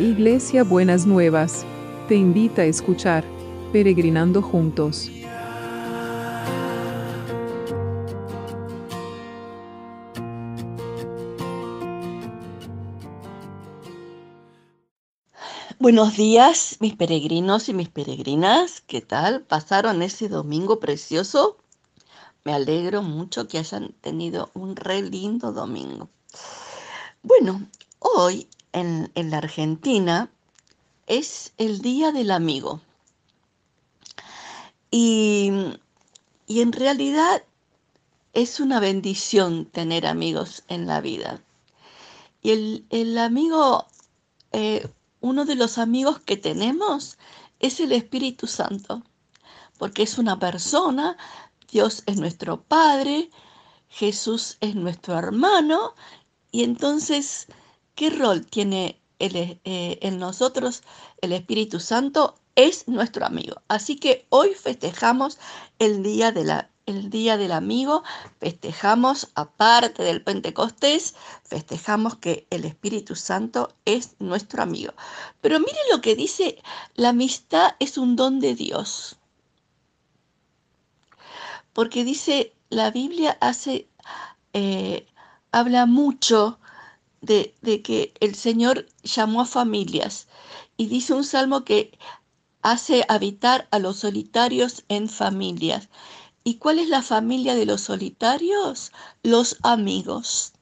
Iglesia Buenas Nuevas, te invita a escuchar Peregrinando Juntos. Buenos días, mis peregrinos y mis peregrinas. ¿Qué tal? ¿Pasaron ese domingo precioso? Me alegro mucho que hayan tenido un re lindo domingo. Bueno, hoy en, la Argentina es el Día del Amigo. Y, en realidad es una bendición tener amigos en la vida. Y el, amigo, eh, uno de los amigos que tenemos es el Espíritu Santo, porque es una persona Dios es nuestro Padre, Jesús es nuestro hermano, y entonces, ¿qué rol tiene el, eh, en nosotros el Espíritu Santo? Es nuestro amigo. Así que hoy festejamos el día, el día del amigo, festejamos, aparte del Pentecostés, festejamos que el Espíritu Santo es nuestro amigo. Pero miren lo que dice, la amistad es un don de Dios porque dice, la Biblia hace, eh, habla mucho de, que el Señor llamó a familias y dice un salmo que hace habitar a los solitarios en familias. ¿Y cuál es la familia de los solitarios? Los amigos.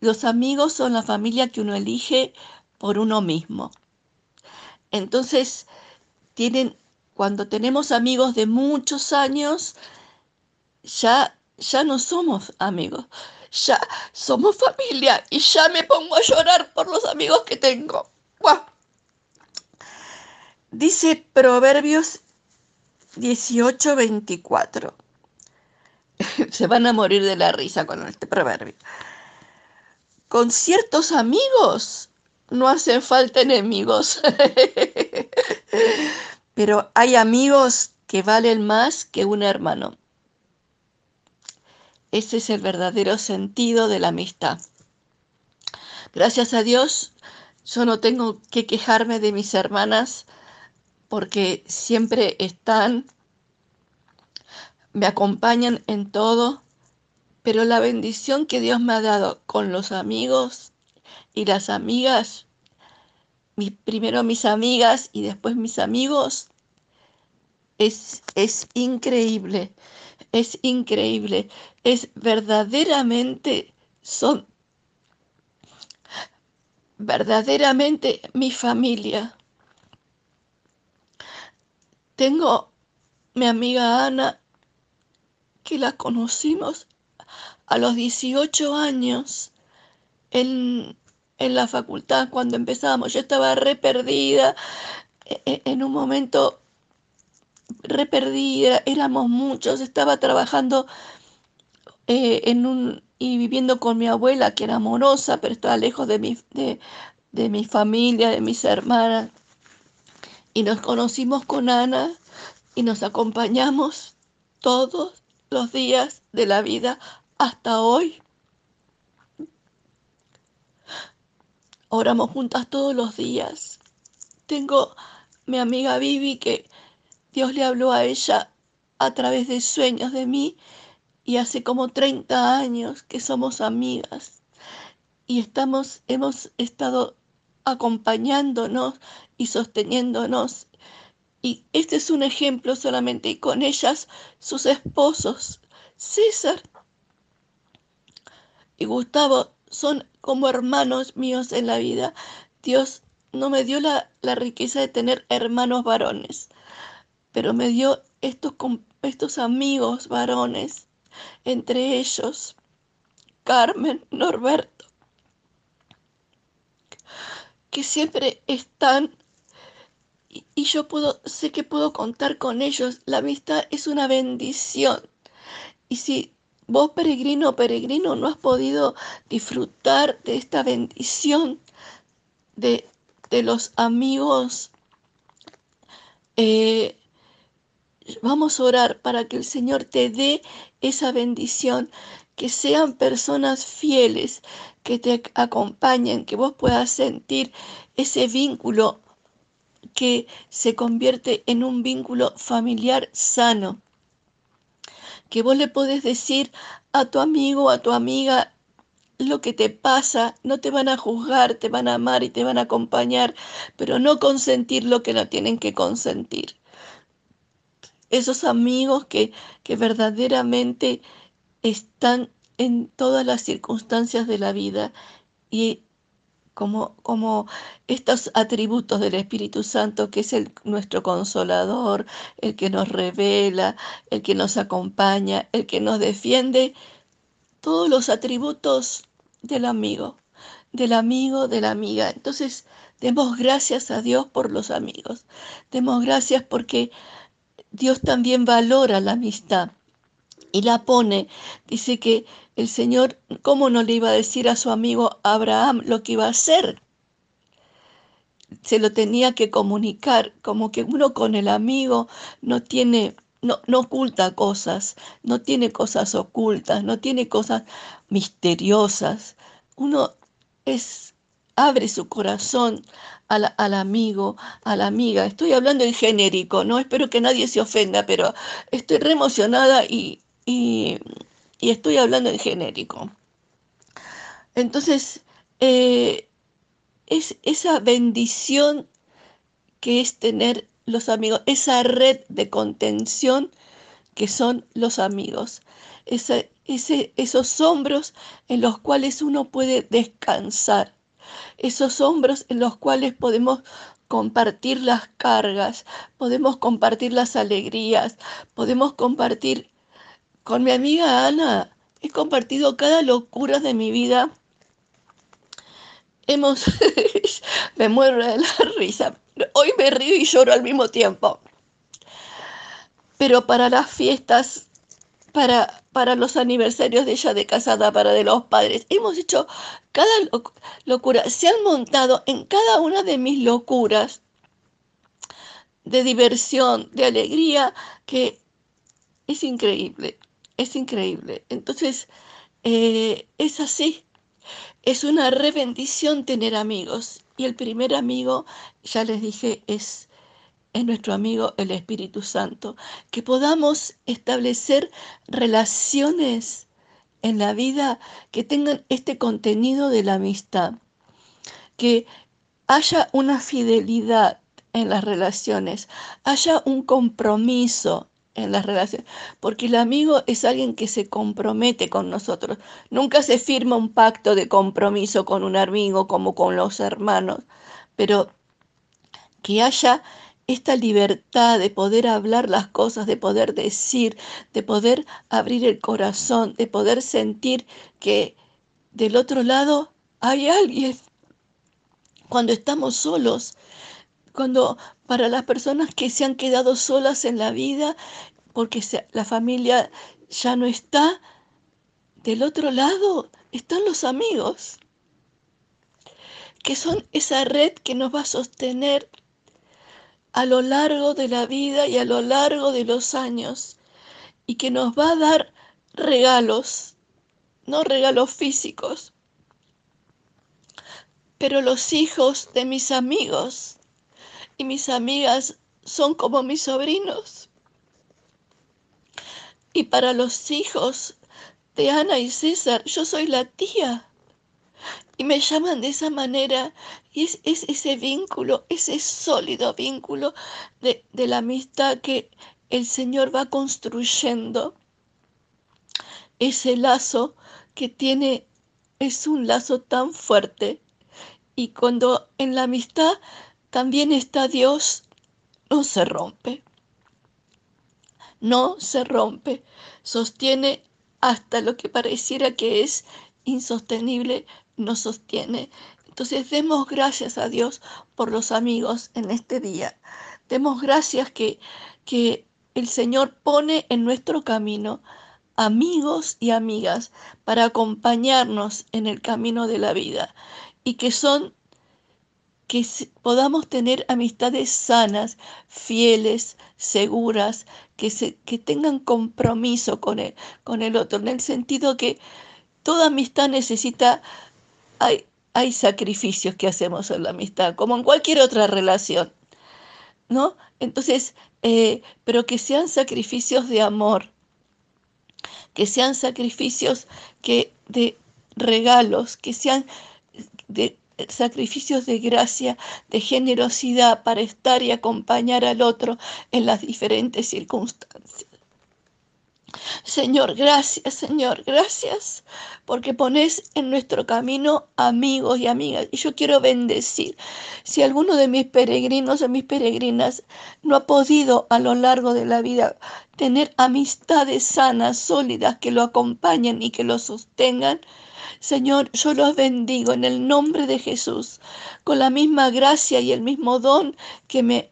Los amigos son la familia que uno elige por uno mismo. Entonces, tienen cuando tenemos amigos de muchos años, ya, ya no somos amigos, ya somos familia y ya me pongo a llorar por los amigos que tengo. Dice Proverbios 18:24. Se van a morir de la risa con este proverbio. Con ciertos amigos no hacen falta enemigos. pero hay amigos que valen más que un hermano. Ese es el verdadero sentido de la amistad. Gracias a Dios, yo no tengo que quejarme de mis hermanas porque siempre están, me acompañan en todo, pero la bendición que Dios me ha dado con los amigos y las amigas, primero mis amigas y después mis amigos, es, increíble, es increíble, es verdaderamente, son verdaderamente mi familia. Tengo mi amiga Ana, que la conocimos a los 18 años en, en la facultad cuando empezábamos. Yo estaba re perdida. E, e, en un momento re perdida, éramos muchos, estaba trabajando eh, en un, y viviendo con mi abuela, que era amorosa, pero estaba lejos de mi, de, de mi familia, de mis hermanas. Y nos conocimos con Ana y nos acompañamos todos los días de la vida hasta hoy. Oramos juntas todos los días. Tengo mi amiga Vivi que Dios le habló a ella a través de sueños de mí y hace como 30 años que somos amigas y estamos, hemos estado acompañándonos y sosteniéndonos. Y este es un ejemplo solamente, y con ellas sus esposos, César y Gustavo, son como hermanos míos en la vida. Dios no me dio la, la riqueza de tener hermanos varones pero me dio estos, estos amigos varones, entre ellos Carmen, Norberto, que siempre están y, yo puedo, sé que puedo contar con ellos. La amistad es una bendición. Y si vos, peregrino peregrino, no has podido disfrutar de esta bendición de, de los amigos, eh, Vamos a orar para que el Señor te dé esa bendición, que sean personas fieles, que te acompañen, que vos puedas sentir ese vínculo que se convierte en un vínculo familiar sano. Que vos le podés decir a tu amigo, a tu amiga, lo que te pasa, no te van a juzgar, te van a amar y te van a acompañar, pero no consentir lo que no tienen que consentir. Esos amigos que, que verdaderamente están en todas las circunstancias de la vida y como, como estos atributos del Espíritu Santo, que es nuestro consolador, el que nos revela, el que nos acompaña, el que nos defiende, todos los atributos del amigo, del amigo, de la amiga. Entonces, demos gracias a Dios por los amigos. Demos gracias porque Dios también valora la amistad y la pone. Dice que el Señor, ¿cómo no le iba a decir a su amigo Abraham lo que iba a hacer? Se lo tenía que comunicar, como que uno con el amigo no tiene, no, no oculta cosas, no tiene cosas ocultas, no tiene cosas misteriosas. Uno es, abre su corazón al, al, amigo, a la amiga. Estoy hablando en genérico, no espero que nadie se ofenda, pero estoy re emocionada y, y, estoy hablando en genérico. Entonces, eh, es esa bendición que es tener los amigos, esa red de contención que son los amigos, ese, esos hombros en los cuales uno puede descansar, esos hombros en los cuales podemos compartir las cargas, podemos compartir las alegrías, podemos compartir con mi amiga Ana he compartido cada locura de mi vida. Hemos, me muero de la risa. Hoy me río y lloro al mismo tiempo. Pero para las fiestas, para, para los aniversarios de ella de casada, para de los padres, hemos hecho cada locura. Se han montado en cada una de mis locuras de diversión, de alegría, que es increíble es increíble. Entonces, eh, es así. Es una re bendición tener amigos. Y el primer amigo, ya les dije, es, es nuestro amigo el Espíritu Santo. Que podamos establecer relaciones en la vida que tengan este contenido de la amistad. Que haya una fidelidad en las relaciones, haya un compromiso en las relaciones, porque el amigo es alguien que se compromete con nosotros. Nunca se firma un pacto de compromiso con un amigo como con los hermanos, pero que haya esta libertad de poder hablar las cosas, de poder decir, de poder abrir el corazón, de poder sentir que del otro lado hay alguien. Cuando estamos solos, cuando para las personas que se han quedado solas en la vida porque la familia ya no está, del otro lado están los amigos, que son esa red que nos va a sostener a lo largo de la vida y a lo largo de los años y que nos va a dar regalos, no regalos físicos, pero los hijos de mis amigos y mis amigas son como mis sobrinos. Y para los hijos de Ana y César, yo soy la tía. Y me llaman de esa manera. Y es, ese vínculo, ese sólido vínculo de, de la amistad que el Señor va construyendo. Ese lazo que tiene, es un lazo tan fuerte. Y cuando en la amistad también está Dios, no se rompe no se rompe, sostiene hasta lo que pareciera que es insostenible, no sostiene. Entonces demos gracias a Dios por los amigos en este día. Demos gracias que, que el Señor pone en nuestro camino amigos y amigas para acompañarnos en el camino de la vida y que son que podamos tener amistades sanas, fieles, seguras, que, se, que tengan compromiso con el, con el otro, en el sentido que toda amistad necesita, hay, sacrificios que hacemos en la amistad, como en cualquier otra relación, ¿no? Entonces, eh, pero que sean sacrificios de amor, que sean sacrificios que de regalos, que sean de sacrificios de gracia, de generosidad para estar y acompañar al otro en las diferentes circunstancias. Señor, gracias, Señor, gracias, porque pones en nuestro camino amigos y amigas. Y yo quiero bendecir. Si alguno de mis peregrinos o mis peregrinas no ha podido a lo largo de la vida tener amistades sanas, sólidas, que lo acompañen y que lo sostengan, Señor, yo los bendigo en el nombre de Jesús, con la misma gracia y el mismo don que me,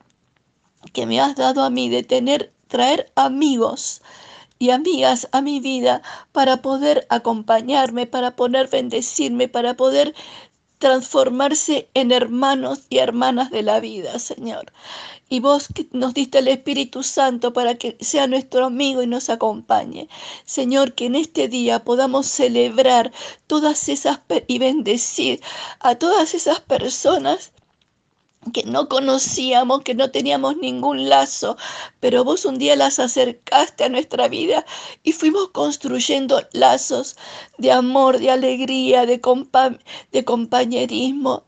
que me has dado a mí de tener, traer amigos y amigas a mi vida para poder acompañarme, para poder bendecirme, para poder transformarse en hermanos y hermanas de la vida, Señor. Y vos nos diste el Espíritu Santo para que sea nuestro amigo y nos acompañe. Señor, que en este día podamos celebrar todas esas y bendecir a todas esas personas que no conocíamos, que no teníamos ningún lazo, pero vos un día las acercaste a nuestra vida y fuimos construyendo lazos de amor, de alegría, de, de compañerismo.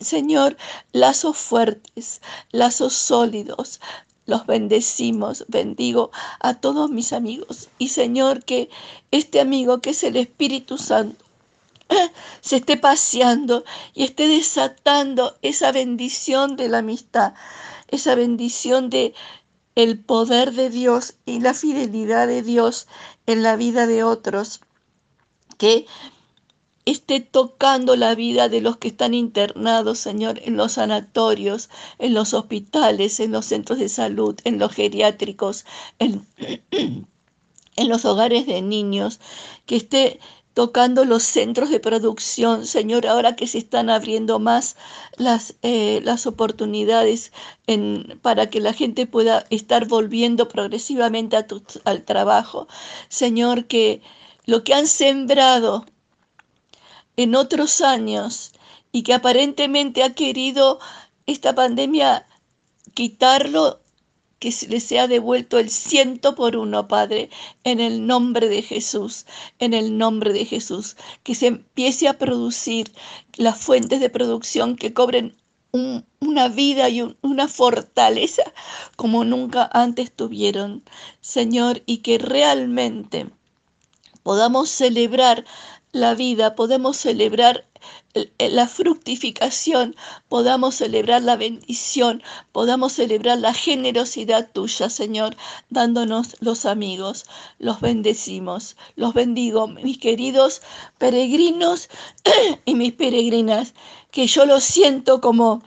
Señor, lazos fuertes, lazos sólidos, los bendecimos, bendigo a todos mis amigos. Y Señor, que este amigo que es el Espíritu Santo, se esté paseando y esté desatando esa bendición de la amistad, esa bendición de el poder de Dios y la fidelidad de Dios en la vida de otros, que esté tocando la vida de los que están internados, Señor, en los sanatorios, en los hospitales, en los centros de salud, en los geriátricos, en, en los hogares de niños, que esté tocando los centros de producción, Señor, ahora que se están abriendo más las, eh, las oportunidades para que la gente pueda estar volviendo progresivamente al trabajo. Señor, que lo que han sembrado en otros años y que aparentemente ha querido esta pandemia quitarlo, que le sea devuelto el ciento por uno, Padre, en el nombre de Jesús, en el nombre de Jesús, que se empiece a producir las fuentes de producción que cobren una vida y una fortaleza como nunca antes tuvieron, Señor, y que realmente podamos celebrar la vida, podemos celebrar la fructificación, podamos celebrar la bendición, podamos celebrar la generosidad tuya, Señor, dándonos los amigos. Los bendecimos, los bendigo, mis queridos peregrinos y mis peregrinas, que yo los siento como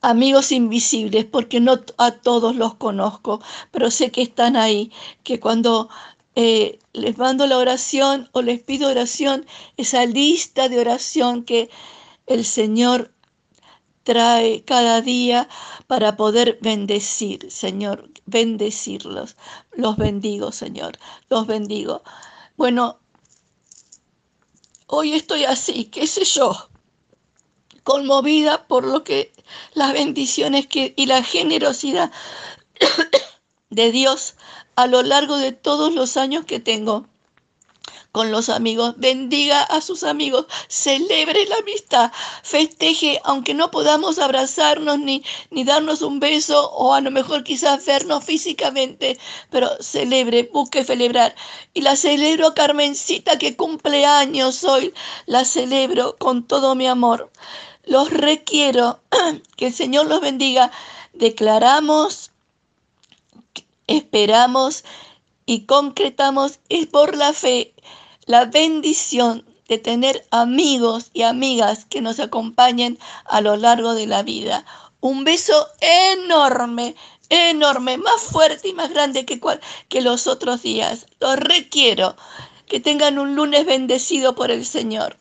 amigos invisibles, porque no a todos los conozco, pero sé que están ahí, que cuando eh, les mando la oración o les pido oración, esa lista de oración que el Señor trae cada día para poder bendecir, Señor, bendecirlos. Los bendigo, Señor, los bendigo. Bueno, hoy estoy así, qué sé yo, conmovida por lo que las bendiciones que y la generosidad de Dios a lo largo de todos los años que tengo con los amigos, bendiga a sus amigos, celebre la amistad, festeje, aunque no podamos abrazarnos ni, ni darnos un beso o a lo mejor quizás vernos físicamente, pero celebre, busque celebrar. Y la celebro Carmencita que cumple años hoy, la celebro con todo mi amor. Los requiero, que el Señor los bendiga. Declaramos esperamos y concretamos es por la fe la bendición de tener amigos y amigas que nos acompañen a lo largo de la vida. Un beso enorme, enorme, más fuerte y más grande que, que los otros días. Lo requiero. Que tengan un lunes bendecido por el Señor.